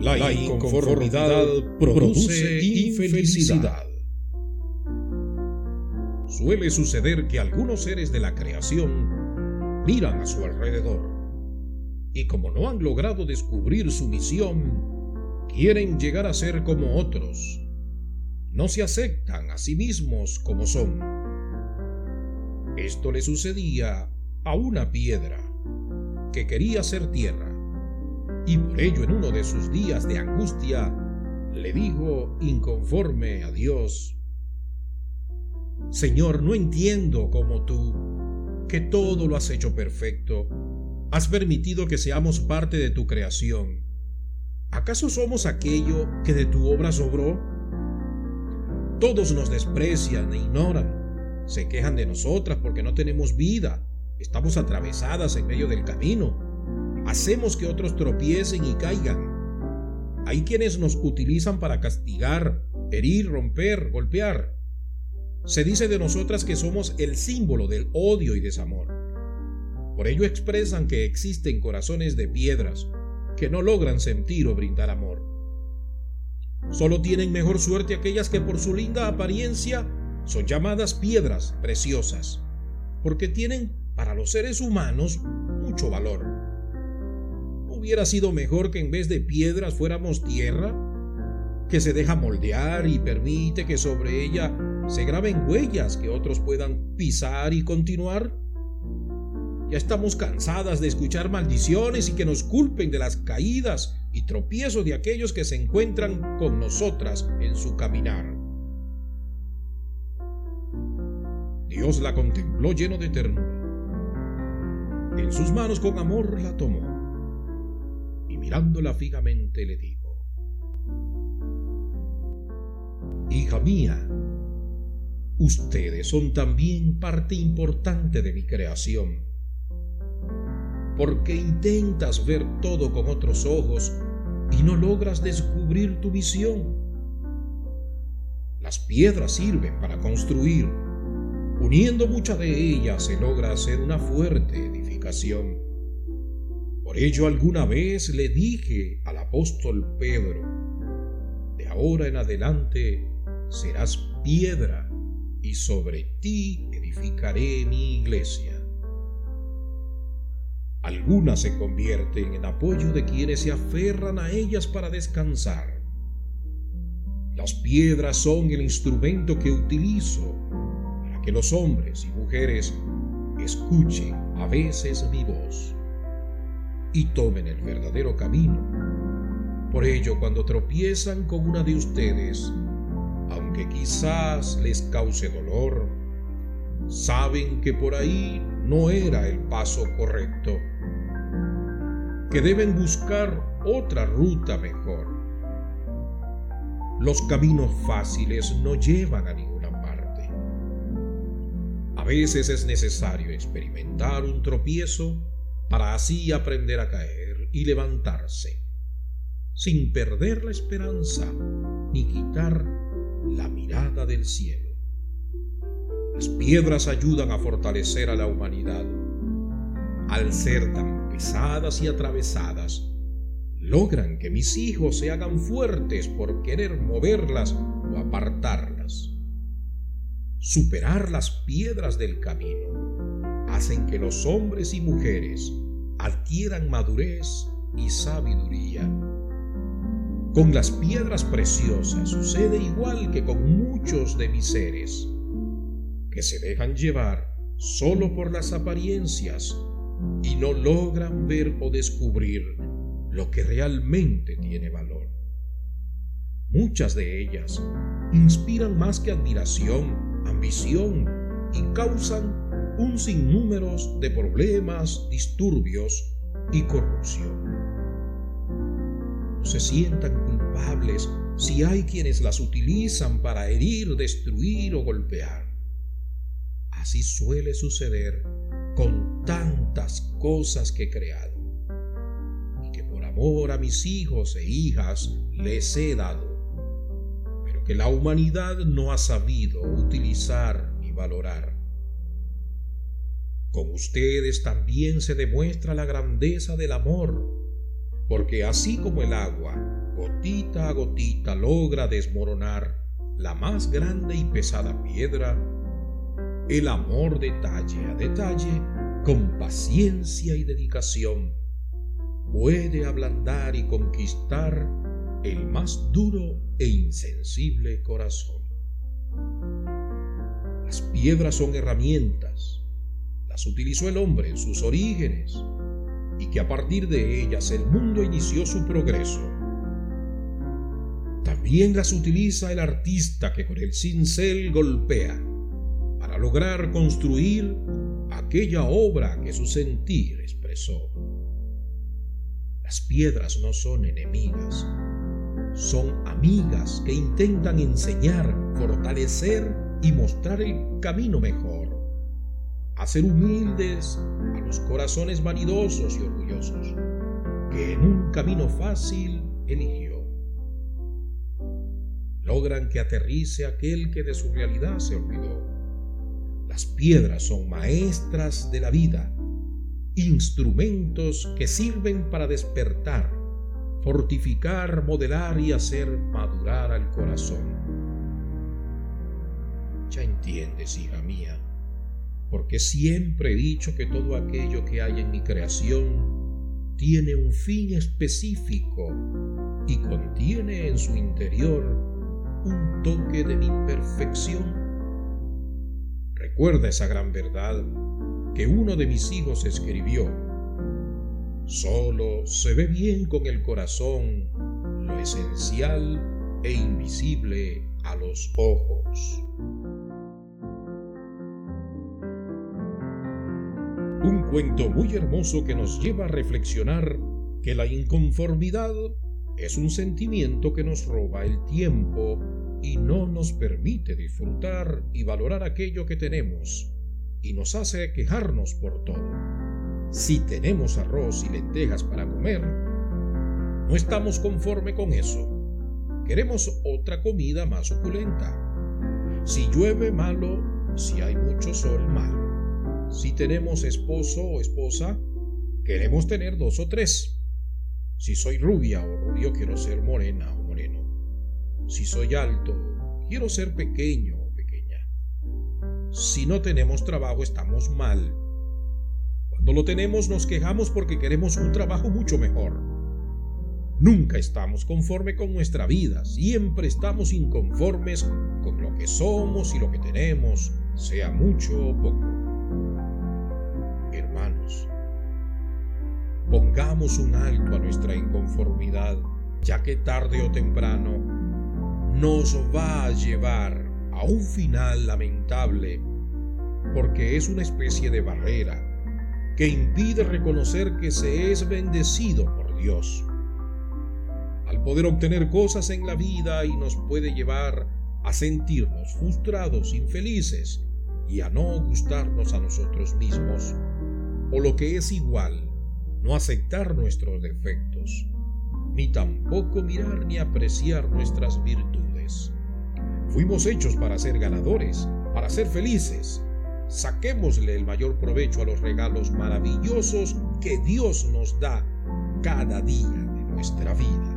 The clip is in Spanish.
La inconformidad produce infelicidad. Suele suceder que algunos seres de la creación miran a su alrededor y como no han logrado descubrir su misión, quieren llegar a ser como otros. No se aceptan a sí mismos como son. Esto le sucedía a una piedra que quería ser tierra y por ello en uno de sus días de angustia le dijo inconforme a Dios, Señor, no entiendo como tú, que todo lo has hecho perfecto, has permitido que seamos parte de tu creación. ¿Acaso somos aquello que de tu obra sobró? Todos nos desprecian e ignoran, se quejan de nosotras porque no tenemos vida, estamos atravesadas en medio del camino hacemos que otros tropiecen y caigan. Hay quienes nos utilizan para castigar, herir, romper, golpear. Se dice de nosotras que somos el símbolo del odio y desamor. Por ello expresan que existen corazones de piedras que no logran sentir o brindar amor. Solo tienen mejor suerte aquellas que por su linda apariencia son llamadas piedras preciosas, porque tienen para los seres humanos mucho valor hubiera sido mejor que en vez de piedras fuéramos tierra? Que se deja moldear y permite que sobre ella se graben huellas que otros puedan pisar y continuar. Ya estamos cansadas de escuchar maldiciones y que nos culpen de las caídas y tropiezos de aquellos que se encuentran con nosotras en su caminar. Dios la contempló lleno de ternura. En sus manos con amor la tomó mirándola fijamente le dijo, Hija mía, ustedes son también parte importante de mi creación, porque intentas ver todo con otros ojos y no logras descubrir tu visión. Las piedras sirven para construir. Uniendo muchas de ellas se logra hacer una fuerte edificación. Por ello alguna vez le dije al apóstol Pedro, de ahora en adelante serás piedra y sobre ti edificaré mi iglesia. Algunas se convierten en apoyo de quienes se aferran a ellas para descansar. Las piedras son el instrumento que utilizo para que los hombres y mujeres escuchen a veces mi voz y tomen el verdadero camino. Por ello, cuando tropiezan con una de ustedes, aunque quizás les cause dolor, saben que por ahí no era el paso correcto, que deben buscar otra ruta mejor. Los caminos fáciles no llevan a ninguna parte. A veces es necesario experimentar un tropiezo para así aprender a caer y levantarse, sin perder la esperanza ni quitar la mirada del cielo. Las piedras ayudan a fortalecer a la humanidad. Al ser tan pesadas y atravesadas, logran que mis hijos se hagan fuertes por querer moverlas o apartarlas. Superar las piedras del camino hacen que los hombres y mujeres adquieran madurez y sabiduría. Con las piedras preciosas sucede igual que con muchos de mis seres, que se dejan llevar solo por las apariencias y no logran ver o descubrir lo que realmente tiene valor. Muchas de ellas inspiran más que admiración, ambición y causan un sinnúmero de problemas, disturbios y corrupción. No se sientan culpables si hay quienes las utilizan para herir, destruir o golpear. Así suele suceder con tantas cosas que he creado y que por amor a mis hijos e hijas les he dado, que la humanidad no ha sabido utilizar ni valorar. Con ustedes también se demuestra la grandeza del amor, porque así como el agua gotita a gotita logra desmoronar la más grande y pesada piedra, el amor detalle a detalle, con paciencia y dedicación, puede ablandar y conquistar el más duro e insensible corazón. Las piedras son herramientas, las utilizó el hombre en sus orígenes, y que a partir de ellas el mundo inició su progreso. También las utiliza el artista que con el cincel golpea para lograr construir aquella obra que su sentir expresó. Las piedras no son enemigas, son amigas que intentan enseñar, fortalecer y mostrar el camino mejor. Hacer humildes a los corazones vanidosos y orgullosos que en un camino fácil eligió. Logran que aterrice aquel que de su realidad se olvidó. Las piedras son maestras de la vida, instrumentos que sirven para despertar, fortificar, modelar y hacer madurar al corazón. Ya entiendes, hija mía, porque siempre he dicho que todo aquello que hay en mi creación tiene un fin específico y contiene en su interior un toque de mi perfección. Recuerda esa gran verdad que uno de mis hijos escribió. Solo se ve bien con el corazón lo esencial e invisible a los ojos. Un cuento muy hermoso que nos lleva a reflexionar que la inconformidad es un sentimiento que nos roba el tiempo y no nos permite disfrutar y valorar aquello que tenemos y nos hace quejarnos por todo. Si tenemos arroz y lentejas para comer, no estamos conforme con eso. Queremos otra comida más opulenta. Si llueve, malo. Si hay mucho sol, malo. Si tenemos esposo o esposa, queremos tener dos o tres. Si soy rubia o rubio, quiero ser morena o moreno. Si soy alto, quiero ser pequeño o pequeña. Si no tenemos trabajo, estamos mal. Cuando lo tenemos, nos quejamos porque queremos un trabajo mucho mejor. Nunca estamos conforme con nuestra vida, siempre estamos inconformes con lo que somos y lo que tenemos, sea mucho o poco. Pongamos un alto a nuestra inconformidad, ya que tarde o temprano nos va a llevar a un final lamentable, porque es una especie de barrera que impide reconocer que se es bendecido por Dios. Al poder obtener cosas en la vida y nos puede llevar a sentirnos frustrados, infelices y a no gustarnos a nosotros mismos, o lo que es igual, no aceptar nuestros defectos, ni tampoco mirar ni apreciar nuestras virtudes. Fuimos hechos para ser ganadores, para ser felices. Saquémosle el mayor provecho a los regalos maravillosos que Dios nos da cada día de nuestra vida.